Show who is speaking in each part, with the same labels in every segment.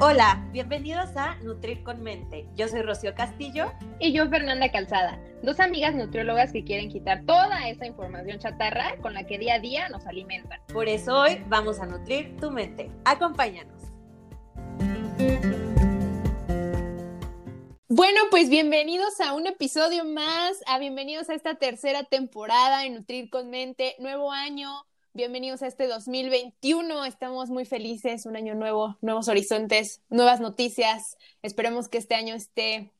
Speaker 1: Hola, bienvenidos a Nutrir con Mente. Yo soy Rocío Castillo.
Speaker 2: Y yo Fernanda Calzada, dos amigas nutriólogas que quieren quitar toda esa información chatarra con la que día a día nos alimentan.
Speaker 1: Por eso hoy vamos a nutrir tu mente. Acompáñanos.
Speaker 2: Bueno, pues bienvenidos a un episodio más, a bienvenidos a esta tercera temporada en Nutrir con Mente, nuevo año, bienvenidos a este 2021, estamos muy felices, un año nuevo, nuevos horizontes, nuevas noticias, esperemos que este año esté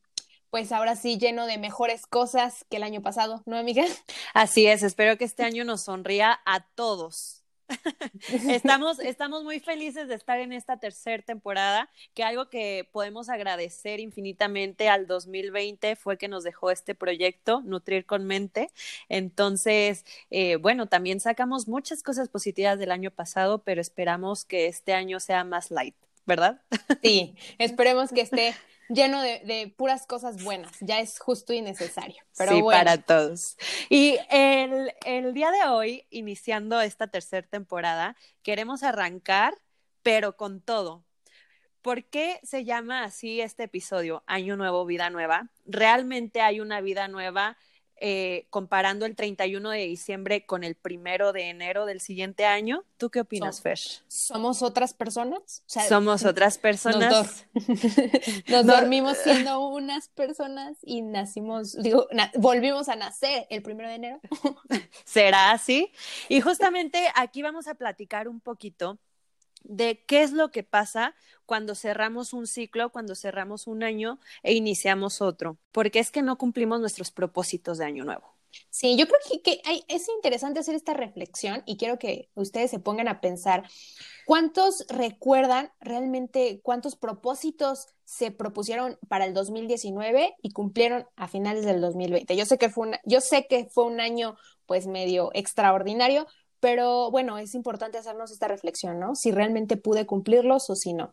Speaker 2: pues ahora sí lleno de mejores cosas que el año pasado, ¿no, amiga?
Speaker 1: Así es, espero que este año nos sonría a todos. estamos, estamos muy felices de estar en esta tercera temporada, que algo que podemos agradecer infinitamente al 2020 fue que nos dejó este proyecto, Nutrir con Mente. Entonces, eh, bueno, también sacamos muchas cosas positivas del año pasado, pero esperamos que este año sea más light, ¿verdad?
Speaker 2: Sí, esperemos que esté lleno de, puras cosas buenas. Ya es justo y necesario. Pero
Speaker 1: sí, para todos. Y el, el día de hoy, iniciando esta tercera temporada, queremos arrancar, pero con todo. ¿Por qué se llama así este episodio, Año Nuevo, Vida Nueva? Realmente hay una vida nueva eh, comparando el 31 de diciembre con el primero de enero del siguiente año. ¿Tú qué opinas, Fer?
Speaker 2: ¿Somos otras personas?
Speaker 1: Somos otras personas.
Speaker 2: Nos, dormimos siendo unas personas y nacimos, digo, volvimos a nacer el primero de enero.
Speaker 1: ¿Será así? Y justamente aquí vamos a platicar un poquito de qué es lo que pasa cuando cerramos un ciclo, cuando cerramos un año e iniciamos otro, porque es que no cumplimos nuestros propósitos de año nuevo.
Speaker 2: Sí, yo creo que, es interesante hacer esta reflexión y quiero que ustedes se pongan a pensar cuántos recuerdan realmente cuántos propósitos se propusieron para el 2019 y cumplieron a finales del 2020. Yo sé que fue yo sé que fue un año pues medio extraordinario, pero bueno, es importante hacernos esta reflexión, ¿no? Si realmente pude cumplirlos o si no.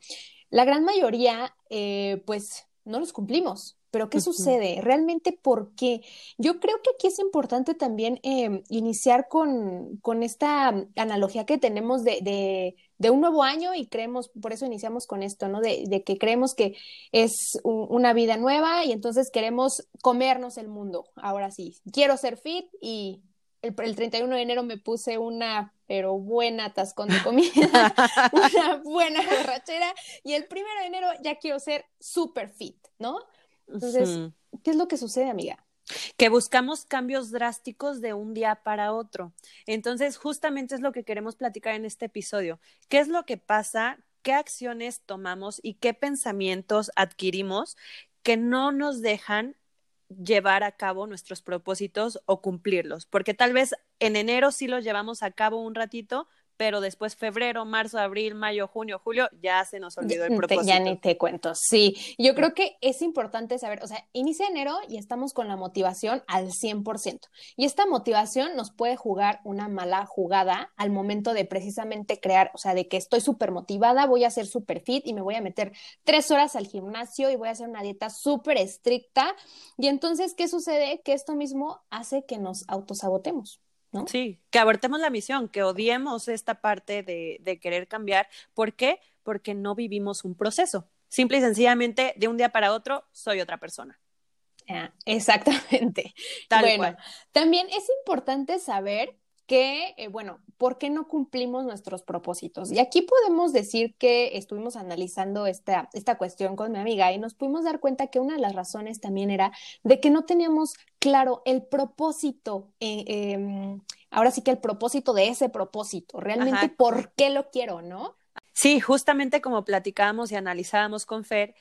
Speaker 2: La gran mayoría, eh, pues, no los cumplimos. Pero ¿qué sucede? ¿Realmente por qué? Yo creo que aquí es importante también eh, iniciar con, con, esta analogía que tenemos de, de, de, un nuevo año y creemos, por eso iniciamos con esto, ¿no? De, de que creemos que es una vida nueva y entonces queremos comernos el mundo. Ahora sí, quiero ser fit y el, 31 de enero me puse una, pero buena atascón de comida, una buena borrachera, y el primero de enero ya quiero ser super fit, ¿no? Entonces, ¿qué es lo que sucede, amiga?
Speaker 1: Que buscamos cambios drásticos de un día para otro. Entonces, justamente es lo que queremos platicar en este episodio. ¿Qué es lo que pasa? ¿Qué acciones tomamos y qué pensamientos adquirimos que no nos dejan llevar a cabo nuestros propósitos o cumplirlos, porque tal vez en enero sí los llevamos a cabo un ratito, pero después febrero, marzo, abril, mayo, junio, julio, ya se nos olvidó el propósito.
Speaker 2: ya ni te cuento, sí. Yo creo que es importante saber, o sea, inicia enero y estamos con la motivación al 100%. Y esta motivación nos puede jugar una mala jugada al momento de precisamente crear, o sea, de que estoy súper motivada, voy a ser súper fit y me voy a meter tres horas al gimnasio y voy a hacer una dieta súper estricta. Y entonces, ¿qué sucede? Que esto mismo hace que nos autosabotemos.
Speaker 1: Sí, que abortemos la misión, que odiemos esta parte de, de querer cambiar. ¿Por qué? Porque no vivimos un proceso. Simple y sencillamente, de un día para otro, soy otra persona.
Speaker 2: Ah, exactamente. Tal bueno, también es importante saber que, eh, bueno, ¿por qué no cumplimos nuestros propósitos? Y aquí podemos decir que estuvimos analizando esta, esta cuestión con mi amiga y nos pudimos dar cuenta que una de las razones también era de que no teníamos claro el propósito, eh, em, ahora sí que el propósito de ese propósito, realmente por qué lo quiero, ¿no?
Speaker 1: Sí, justamente como platicábamos y analizábamos con Fer,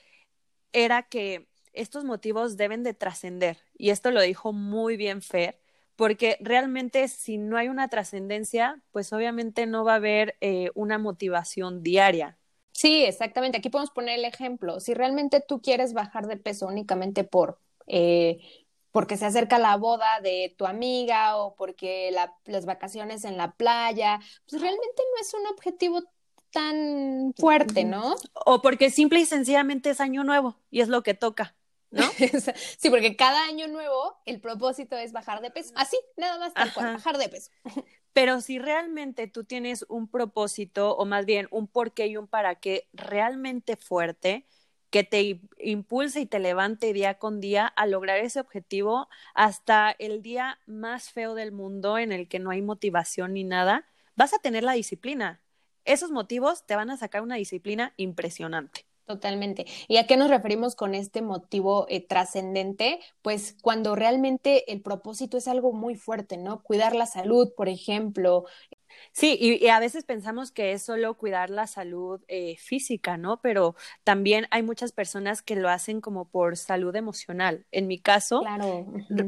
Speaker 1: era que estos motivos deben de trascender, y esto lo dijo muy bien Fer, porque realmente si no hay una trascendencia, pues obviamente no va a haber eh, una motivación diaria.
Speaker 2: Sí, exactamente. Aquí podemos poner el ejemplo. Si realmente tú quieres bajar de peso únicamente por eh, porque se acerca la boda de tu amiga o porque las vacaciones en la playa, pues realmente no es un objetivo tan fuerte, ¿no?
Speaker 1: O porque simple y sencillamente es año nuevo y es lo que toca. ¿No?
Speaker 2: sí, porque cada año nuevo el propósito es bajar de peso. Así, nada más tal cual, bajar de peso.
Speaker 1: Pero si realmente tú tienes un propósito o más bien un porqué y un para qué realmente fuerte, que te impulse y te levante día con día a lograr ese objetivo hasta el día más feo del mundo en el que no hay motivación ni nada, vas a tener la disciplina. Esos motivos te van a sacar una disciplina impresionante.
Speaker 2: Totalmente. ¿Y a qué nos referimos con este motivo eh, trascendente? Pues cuando realmente el propósito es algo muy fuerte, ¿no? Cuidar la salud, por ejemplo,
Speaker 1: Sí, y, a veces pensamos que es solo cuidar la salud eh, física, ¿no? Pero también hay muchas personas que lo hacen como por salud emocional. En mi caso,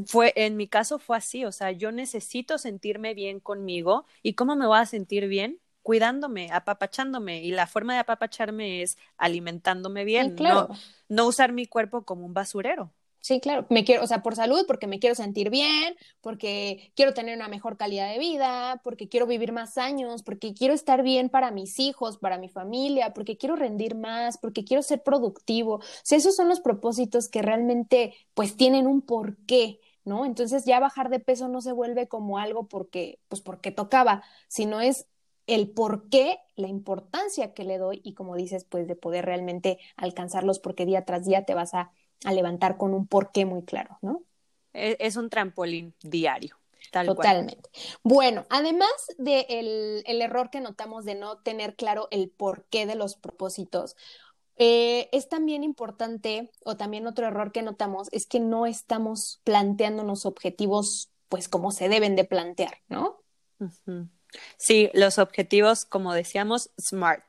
Speaker 1: fue, en mi caso fue así, o sea, yo necesito sentirme bien conmigo y cómo me voy a sentir bien cuidándome, apapachándome y la forma de apapacharme es alimentándome bien, no, no usar mi cuerpo como un basurero.
Speaker 2: Sí, claro, me quiero, o sea, por salud, porque me quiero sentir bien, porque quiero tener una mejor calidad de vida, porque quiero vivir más años, porque quiero estar bien para mis hijos, para mi familia, porque quiero rendir más, porque quiero ser productivo. O sea, esos son los propósitos que realmente pues tienen un porqué, ¿no? Entonces ya bajar de peso no se vuelve como algo porque pues porque tocaba, sino es el por qué, la importancia que le doy y como dices, pues de poder realmente alcanzarlos porque día tras día te vas a a levantar con un porqué muy claro, ¿no?
Speaker 1: E, es un trampolín diario.
Speaker 2: Totalmente. Bueno, además del el error que notamos de no tener claro el porqué de los propósitos, eh, es también importante, o también otro error que notamos, es que no estamos planteándonos objetivos pues como se deben de plantear, ¿no?
Speaker 1: Sí, los objetivos, como decíamos, SMART.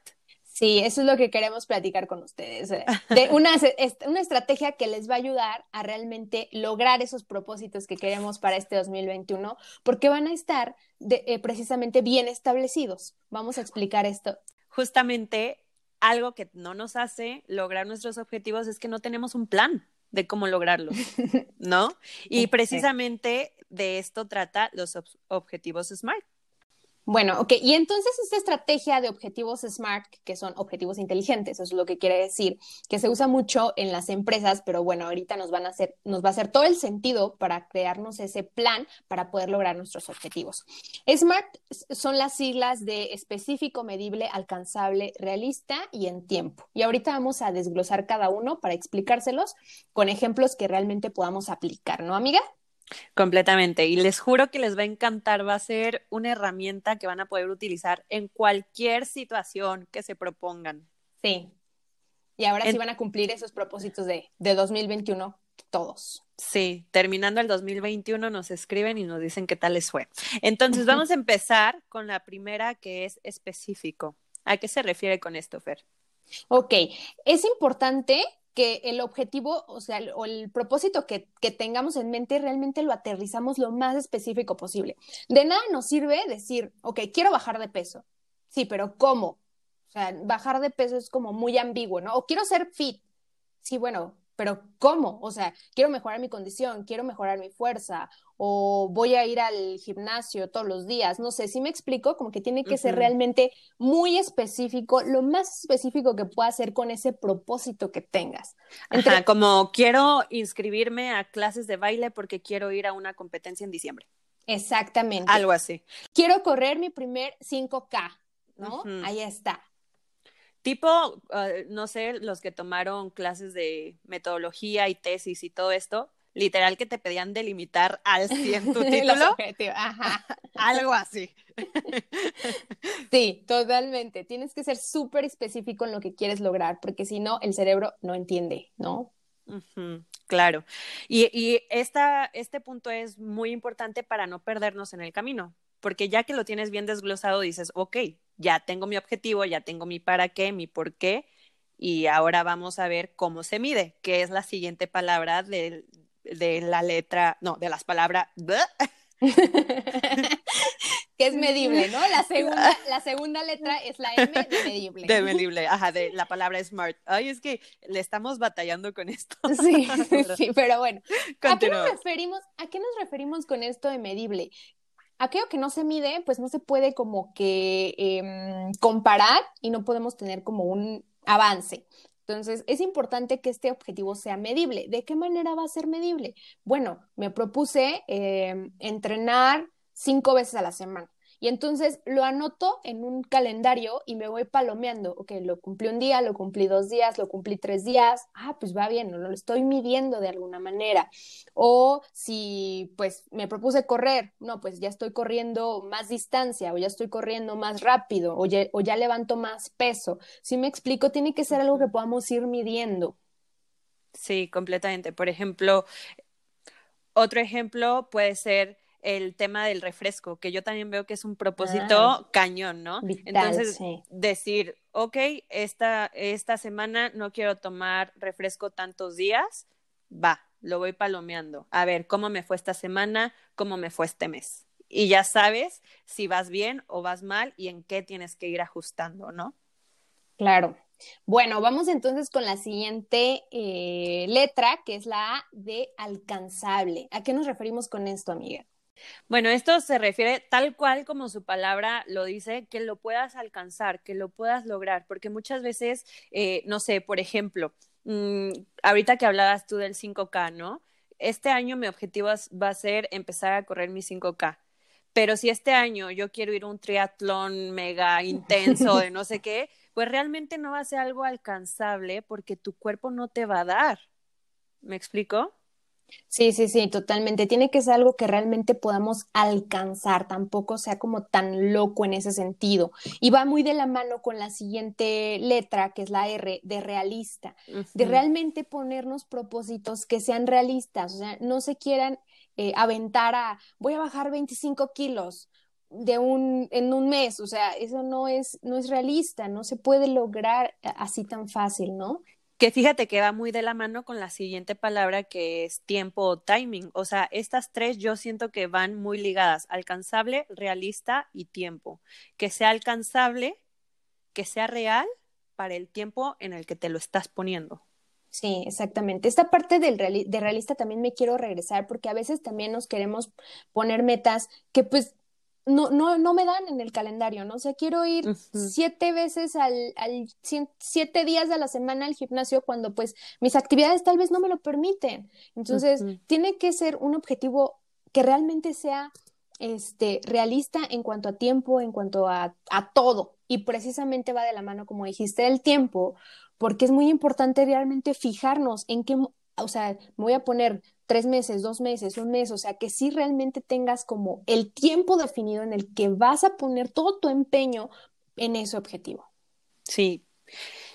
Speaker 2: Sí, eso es lo que queremos platicar con ustedes. Eh, de una, una estrategia que les va a ayudar a realmente lograr esos propósitos que queremos para este 2021, porque van a estar eh, precisamente bien establecidos. Vamos a explicar esto.
Speaker 1: Justamente algo que no nos hace lograr nuestros objetivos es que no tenemos un plan de cómo lograrlos, ¿no? Y precisamente de esto trata los objetivos SMART.
Speaker 2: Bueno, ok, y entonces esta estrategia de objetivos SMART, que son objetivos inteligentes, eso es lo que quiere decir, que se usa mucho en las empresas, pero bueno, ahorita nos van a hacer, nos va a hacer todo el sentido para crearnos ese plan para poder lograr nuestros objetivos. SMART son las siglas de específico, medible, alcanzable, realista y en tiempo. Y ahorita vamos a desglosar cada uno para explicárselos con ejemplos que realmente podamos aplicar, ¿no, amiga?
Speaker 1: Completamente. Y les juro que les va a encantar. Va a ser una herramienta que van a poder utilizar en cualquier situación que se propongan.
Speaker 2: Sí. Y ahora sí van a cumplir esos propósitos de, de 2021 todos.
Speaker 1: Sí, terminando el 2021 nos escriben y nos dicen qué tal les fue. Entonces vamos a empezar con la primera que es específico. ¿A qué se refiere con esto, Fer?
Speaker 2: Ok, es importante que el objetivo, o sea, o el propósito que, que, tengamos en mente realmente lo aterrizamos lo más específico posible. De nada nos sirve decir, ok, quiero bajar de peso. Sí, pero ¿cómo? O sea, bajar de peso es como muy ambiguo, ¿no? O quiero ser fit. Sí, bueno, pero ¿cómo? O sea, quiero mejorar mi condición, quiero mejorar mi fuerza, o voy a ir al gimnasio todos los días, no sé, si me explico, como que tiene que ser realmente muy específico, lo más específico que pueda ser con ese propósito que tengas.
Speaker 1: Ajá, como quiero inscribirme a clases de baile porque quiero ir a una competencia en diciembre.
Speaker 2: Exactamente.
Speaker 1: Algo así.
Speaker 2: Quiero correr mi primer 5K, ¿no? Ahí está.
Speaker 1: Tipo, ah, no sé, los que tomaron clases de metodología y tesis y todo esto, literal que te pedían delimitar al 100 tu título. Ajá. Algo así.
Speaker 2: Sí, totalmente. Tienes que ser súper específico en lo que quieres lograr, porque si no, el cerebro no entiende, ¿no?
Speaker 1: claro. Y, y esta, este punto es muy importante para no perdernos en el camino, porque ya que lo tienes bien desglosado, dices, ok, ya tengo mi objetivo, ya tengo mi para qué, mi por qué, y ahora vamos a ver cómo se mide, que es la siguiente palabra de, de la letra, no, de las palabras.
Speaker 2: que es medible, ¿no? La segunda, la segunda letra es la M de medible.
Speaker 1: De medible, ajá, de la palabra smart. Ay, es que le estamos batallando con esto.
Speaker 2: Sí, sí, pero bueno. ¿A qué, nos referimos, ¿A qué nos referimos con esto de medible? Aquello que no se mide, pues no se puede como que em, comparar y no podemos tener como un avance. Entonces, es importante que este objetivo sea medible. ¿De qué manera va a ser medible? Bueno, me propuse em, entrenar cinco veces a la semana Y entonces lo anoto en un calendario y me voy palomeando. Ok, lo cumplí un día, lo cumplí dos días, lo cumplí tres días. Ah, pues va bien, no lo estoy midiendo de alguna manera. O si pues me propuse correr, no, pues ya estoy corriendo más distancia o ya estoy corriendo más rápido o ya, o ya levanto más peso. Si me explico, tiene que ser algo que podamos ir midiendo.
Speaker 1: Sí, completamente. Por ejemplo, otro ejemplo puede ser el tema del refresco, que yo también veo que es un propósito ah, cañón, ¿no? Entonces, decir, ok, esta, esta semana no quiero tomar refresco tantos días, va, lo voy palomeando. A ver, ¿cómo me fue esta semana? ¿Cómo me fue este mes? Y ya sabes si vas bien o vas mal y en qué tienes que ir ajustando, ¿no?
Speaker 2: Claro. Bueno, vamos entonces con la siguiente eh, letra, que es la A de alcanzable. ¿A qué nos referimos con esto, amiga?
Speaker 1: Bueno, esto se refiere tal cual como su palabra lo dice, que lo puedas alcanzar, que lo puedas lograr, porque muchas veces, eh, no sé, por ejemplo, mm, ahorita que hablabas tú del 5K, ¿no? Este año mi objetivo va a ser empezar a correr mi 5K. Pero si este año yo quiero ir a un triatlón mega intenso de no sé qué, pues realmente no va a ser algo alcanzable porque tu cuerpo no te va a dar. ¿Me explico?
Speaker 2: Sí, sí, sí, totalmente. Tiene que ser algo que realmente podamos alcanzar, tampoco sea como tan loco en ese sentido. Y va muy de la mano con la siguiente letra, que es la R, de realista, de realmente ponernos propósitos que sean realistas, o sea, no se quieran eh, aventar a, voy a bajar 25 kilos de un, en un mes, o sea, eso no es, no es realista, no se puede lograr así tan fácil, ¿no?
Speaker 1: Que fíjate que va muy de la mano con la siguiente palabra que es tiempo o timing. O sea, estas tres yo siento que van muy ligadas, alcanzable, realista y tiempo. Que sea alcanzable, que sea real para el tiempo en el que te lo estás poniendo.
Speaker 2: Sí, exactamente. Esta parte del de realista también me quiero regresar porque a veces también nos queremos poner metas que pues no, no, no me dan en el calendario, ¿no? O sea, quiero ir siete veces al, al siete días de la semana al gimnasio cuando pues mis actividades tal vez no me lo permiten. Entonces, tiene que ser un objetivo que realmente sea este, realista en cuanto a tiempo, en cuanto a, a todo. Y precisamente va de la mano, como dijiste, el tiempo, porque es muy importante realmente fijarnos en qué, o sea, me voy a poner tres meses, dos meses, un mes, o sea, que sí realmente tengas como el tiempo definido en el que vas a poner todo tu empeño en ese objetivo.
Speaker 1: Sí,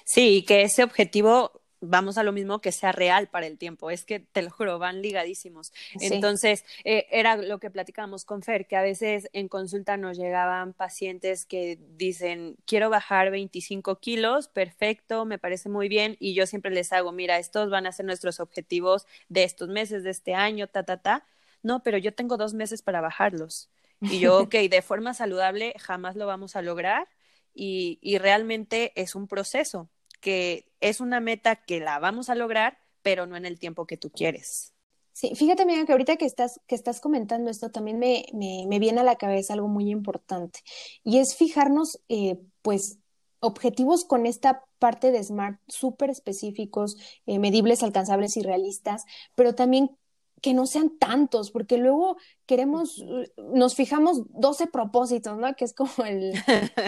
Speaker 1: sí, que ese objetivo vamos a lo mismo que sea real para el tiempo. Es que te lo juro, van ligadísimos. Entonces, eh, era lo que platicábamos con Fer, que a veces en consulta nos llegaban pacientes que dicen, quiero bajar 25 kilos, perfecto, me parece muy bien. Y yo siempre les hago, mira, estos van a ser nuestros objetivos de estos meses, de este año, ta, ta, ta. No, pero yo tengo dos meses para bajarlos. Y yo, ok, de forma saludable jamás lo vamos a lograr. Y, y realmente es un proceso que es una meta que la vamos a lograr, pero no en el tiempo que tú quieres.
Speaker 2: Sí, fíjate, amiga, que ahorita que estás, que estás comentando esto, también me, me, viene a la cabeza algo muy importante, y es fijarnos, eh, pues, objetivos con esta parte de SMART súper específicos, eh, medibles, alcanzables y realistas, pero también que no sean tantos, porque luego queremos, nos fijamos 12 propósitos, ¿no? Que es como el,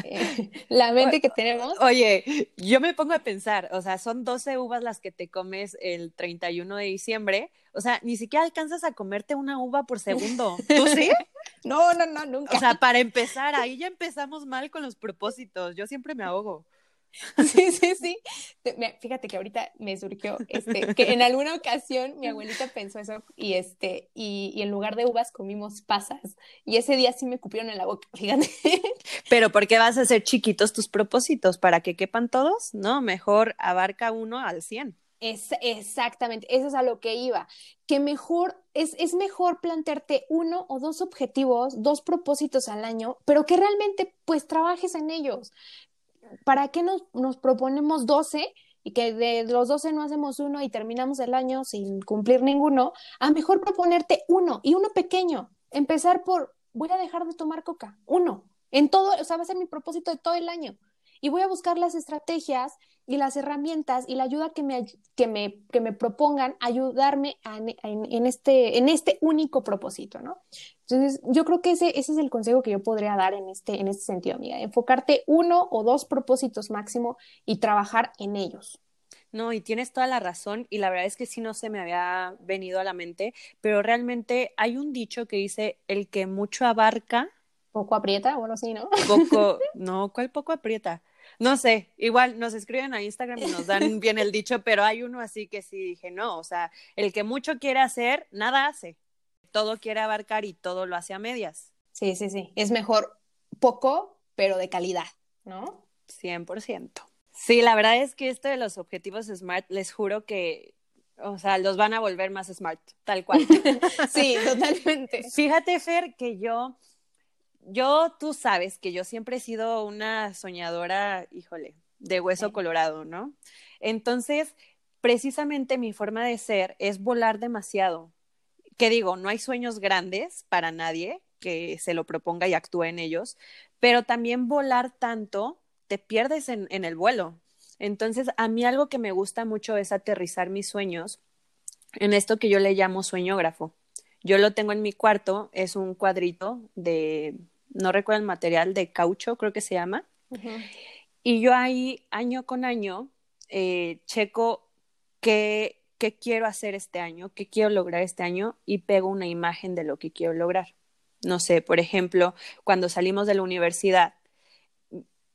Speaker 2: eh, la mente que tenemos.
Speaker 1: Oye, yo me pongo a pensar, o sea, son 12 uvas las que te comes el 31 de diciembre, o sea, ni siquiera alcanzas a comerte una uva por segundo. ¿Tú sí?
Speaker 2: no, no, no, nunca.
Speaker 1: O sea, para empezar, ahí ya empezamos mal con los propósitos, yo siempre me ahogo.
Speaker 2: Sí, sí, sí. Fíjate que ahorita me surgió este, que en alguna ocasión mi abuelita pensó eso y este, y, y, en lugar de uvas comimos pasas. Y ese día sí me cupieron en la boca, fíjate.
Speaker 1: Pero ¿por qué vas a hacer chiquitos tus propósitos? ¿Para que quepan todos? No, mejor abarca uno al cien.
Speaker 2: Es, exactamente, eso es a lo que iba. Que mejor, es, es mejor plantearte uno o dos objetivos, dos propósitos al año, pero que realmente pues trabajes en ellos. ¿Para qué nos, nos proponemos 12 y que de los 12 no hacemos uno y terminamos el año sin cumplir ninguno? A mejor proponerte uno y uno pequeño. Empezar por, voy a dejar de tomar coca, uno. En todo, o sea, va a ser mi propósito de todo el año. Y voy a buscar las estrategias y las herramientas y la ayuda que me, que me, que me propongan ayudarme en, este, en este único propósito, ¿no? Entonces, yo creo que ese, ese es el consejo que yo podría dar en este, en este sentido, amiga. Enfocarte uno o dos propósitos máximo y trabajar en ellos.
Speaker 1: No, y tienes toda la razón, y la verdad es que sí no se me había venido a la mente, pero realmente hay un dicho que dice, el que mucho abarca...
Speaker 2: Poco aprieta, bueno, sí, ¿no?
Speaker 1: Poco, no, ¿cuál poco aprieta? No sé, igual nos escriben a Instagram y nos dan bien el dicho, pero hay uno así que sí dije, no, o sea, el que mucho quiere hacer, nada hace. Todo quiere abarcar y todo lo hace a medias.
Speaker 2: Sí, sí, sí. Es mejor poco, pero de calidad, ¿no?
Speaker 1: 100%. Sí, la verdad es que esto de los objetivos SMART, les juro que, o sea, los van a volver más SMART, tal cual.
Speaker 2: sí, totalmente.
Speaker 1: Fíjate, Fer, que yo yo, tú sabes que yo siempre he sido una soñadora, híjole, de hueso colorado, ¿no? Entonces, precisamente mi forma de ser es volar demasiado. Que digo, no hay sueños grandes para nadie que se lo proponga y actúe en ellos, pero también volar tanto, te pierdes en, en el vuelo. Entonces, a mí algo que me gusta mucho es aterrizar mis sueños en esto que yo le llamo sueñógrafo. Yo lo tengo en mi cuarto, es un cuadrito de no recuerdo el material, de caucho, creo que se llama. Y yo ahí, año con año, eh, checo qué, qué quiero hacer este año, qué quiero lograr este año y pego una imagen de lo que quiero lograr. No sé, por ejemplo, cuando salimos de la universidad,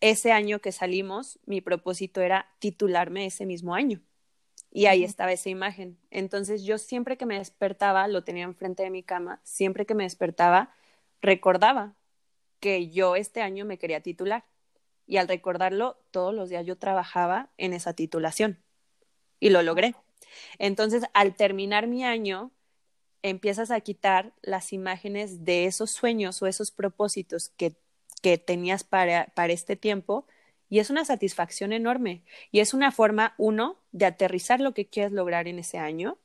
Speaker 1: ese año que salimos, mi propósito era titularme ese mismo año. Y ahí estaba esa imagen. Entonces yo siempre que me despertaba, lo tenía enfrente de mi cama, siempre que me despertaba, recordaba que yo este año me quería titular. Y al recordarlo, todos los días yo trabajaba en esa titulación y lo logré. Entonces, al terminar mi año, empiezas a quitar las imágenes de esos sueños o esos propósitos que, que tenías para, para este tiempo y es una satisfacción enorme. Y es una forma, uno, de aterrizar lo que quieres lograr en ese año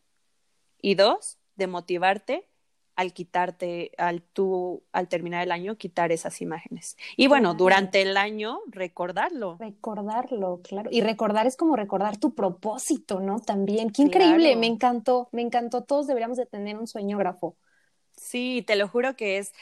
Speaker 1: y dos, de motivarte al quitarte, al tú, al terminar el año, quitar esas imágenes. Y bueno, durante el año, recordarlo.
Speaker 2: Recordarlo, claro. Y recordar es como recordar tu propósito, ¿no? También. Qué increíble, me encantó, me encantó. Todos deberíamos de tener un sueñógrafo.
Speaker 1: Sí, te lo juro que es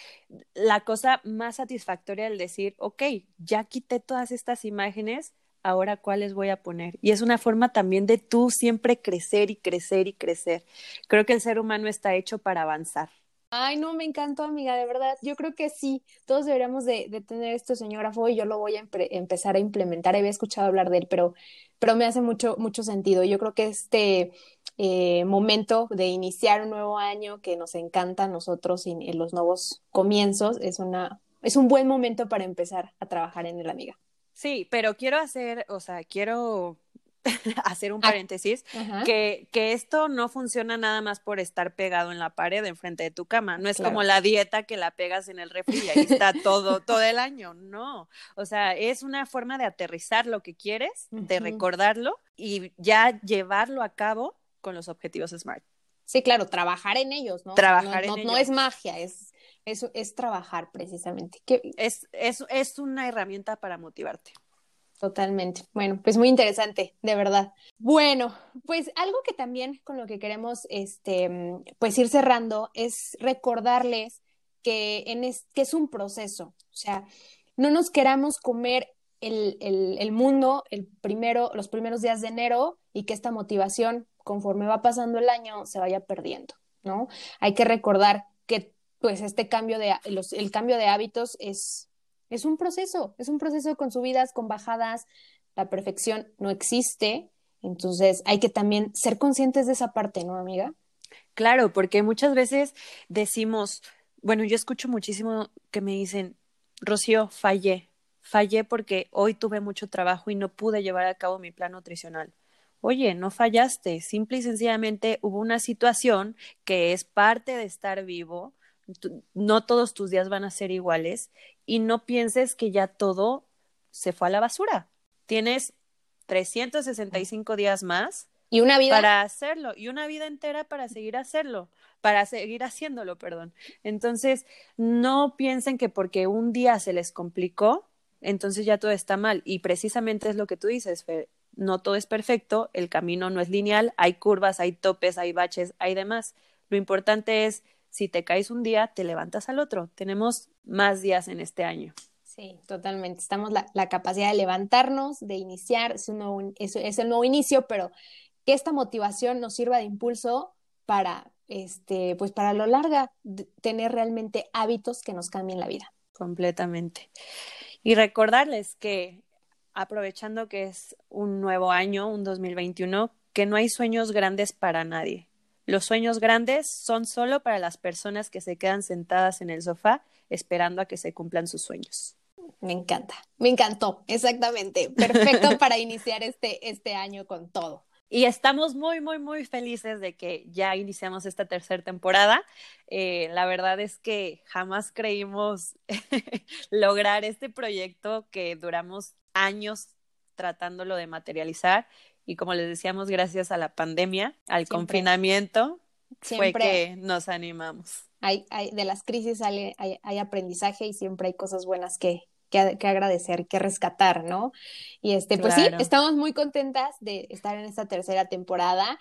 Speaker 1: la cosa más satisfactoria el decir, ok, ya quité todas estas imágenes, ahora cuáles voy a poner. Y es una forma también de tú siempre crecer y crecer y crecer. Creo que el ser humano está hecho para avanzar.
Speaker 2: Ay, no, me encantó, amiga, de verdad. Yo creo que sí, todos deberíamos de, tener esto, señógrafo, y yo lo voy a empezar a implementar. Había escuchado hablar de él, pero, pero me hace mucho, mucho sentido. Yo creo que este eh, momento de iniciar un nuevo año que nos encanta a nosotros y en los nuevos comienzos es, una, es un buen momento para empezar a trabajar en el amiga.
Speaker 1: Sí, pero quiero hacer, o sea, quiero hacer un ah, paréntesis, que, que, esto no funciona nada más por estar pegado en la pared enfrente de tu cama. No es como la dieta que la pegas en el refri y ahí está todo, todo el año. No. O sea, es una forma de aterrizar lo que quieres, de recordarlo y ya llevarlo a cabo con los objetivos SMART.
Speaker 2: Sí, claro, trabajar en ellos, ¿no?
Speaker 1: Trabajar
Speaker 2: no,
Speaker 1: en
Speaker 2: no, es magia, es, es, es trabajar precisamente.
Speaker 1: Es, es, es una herramienta para motivarte.
Speaker 2: Totalmente. Bueno, pues muy interesante, de verdad. Bueno, pues algo que también con lo que queremos este, pues ir cerrando es recordarles que, en es, que es un proceso. O sea, no nos queramos comer el, el, el mundo el primero, los primeros días de enero y que esta motivación, conforme va pasando el año, se vaya perdiendo, ¿no? Hay que recordar que pues este cambio de los, el cambio de hábitos es es un proceso, es un proceso con subidas, con bajadas. La perfección no existe. Entonces hay que también ser conscientes de esa parte, ¿no, amiga?
Speaker 1: Claro, porque muchas veces decimos, bueno, yo escucho muchísimo que me dicen, Rocío, fallé, fallé porque hoy tuve mucho trabajo y no pude llevar a cabo mi plan nutricional. Oye, no fallaste, simple y sencillamente hubo una situación que es parte de estar vivo, no todos tus días van a ser iguales y no pienses que ya todo se fue a la basura. Tienes 365 días más
Speaker 2: y una vida
Speaker 1: para hacerlo y una vida entera para seguir hacerlo, para seguir haciéndolo, perdón. Entonces, no piensen que porque un día se les complicó, entonces ya todo está mal y precisamente es lo que tú dices, no todo es perfecto, el camino no es lineal, hay curvas, hay topes, hay baches, hay demás. Lo importante es, si te caes un día, te levantas al otro. Tenemos más días en este año.
Speaker 2: Sí, totalmente. Estamos la, la capacidad de levantarnos, de iniciar, es, un nuevo, es, es el nuevo inicio, pero que esta motivación nos sirva de impulso para, este, pues para lo larga, tener realmente hábitos que nos cambien la vida.
Speaker 1: Completamente. Y recordarles que aprovechando que es un nuevo año, un 2021, que no hay sueños grandes para nadie. Los sueños grandes son solo para las personas que se quedan sentadas en el sofá esperando a que se cumplan sus sueños.
Speaker 2: Me encanta, me encantó, exactamente. Perfecto para iniciar este, este año con todo.
Speaker 1: Y estamos muy, muy, muy felices de que ya iniciamos esta tercera temporada. Eh, la verdad es que jamás creímos lograr este proyecto que duramos años tratándolo de materializar. Y como les decíamos, gracias a la pandemia, al confinamiento, fue que nos animamos.
Speaker 2: Hay, hay, de las crisis hay, hay aprendizaje y siempre hay cosas buenas que, que, agradecer, que rescatar, ¿no? Y este, pues sí, estamos muy contentas de estar en esta tercera temporada.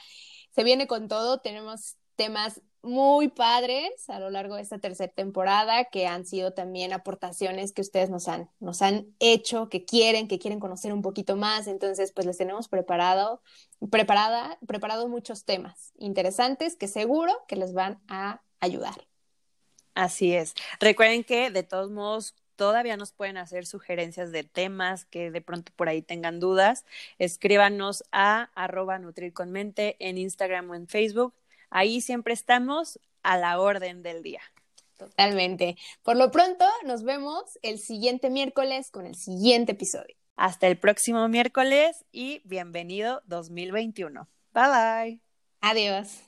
Speaker 2: Se viene con todo, tenemos temas muy padres a lo largo de esta tercera temporada que han sido también aportaciones que ustedes nos han, nos han hecho, que quieren, que quieren conocer un poquito más. Entonces, pues les tenemos preparado, preparada, preparado muchos temas interesantes que seguro que les van a ayudar.
Speaker 1: Así es. Recuerden que de todos modos todavía nos pueden hacer sugerencias de temas que de pronto por ahí tengan dudas, escríbanos a arroba nutrir con mente en Instagram o en Facebook. Ahí siempre estamos a la orden del día.
Speaker 2: Totalmente. Por lo pronto, nos vemos el siguiente miércoles con el siguiente episodio.
Speaker 1: Hasta el próximo miércoles y bienvenido 2021. Bye bye.
Speaker 2: Adiós.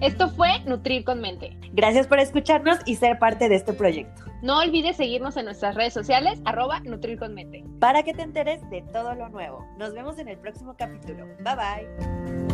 Speaker 2: Esto fue Nutrir con Mente.
Speaker 1: Gracias por escucharnos y ser parte de este proyecto.
Speaker 2: No olvides seguirnos en nuestras redes sociales, arroba Nutrir.
Speaker 1: Para que te enteres de todo lo nuevo. Nos vemos en el próximo capítulo. Bye bye.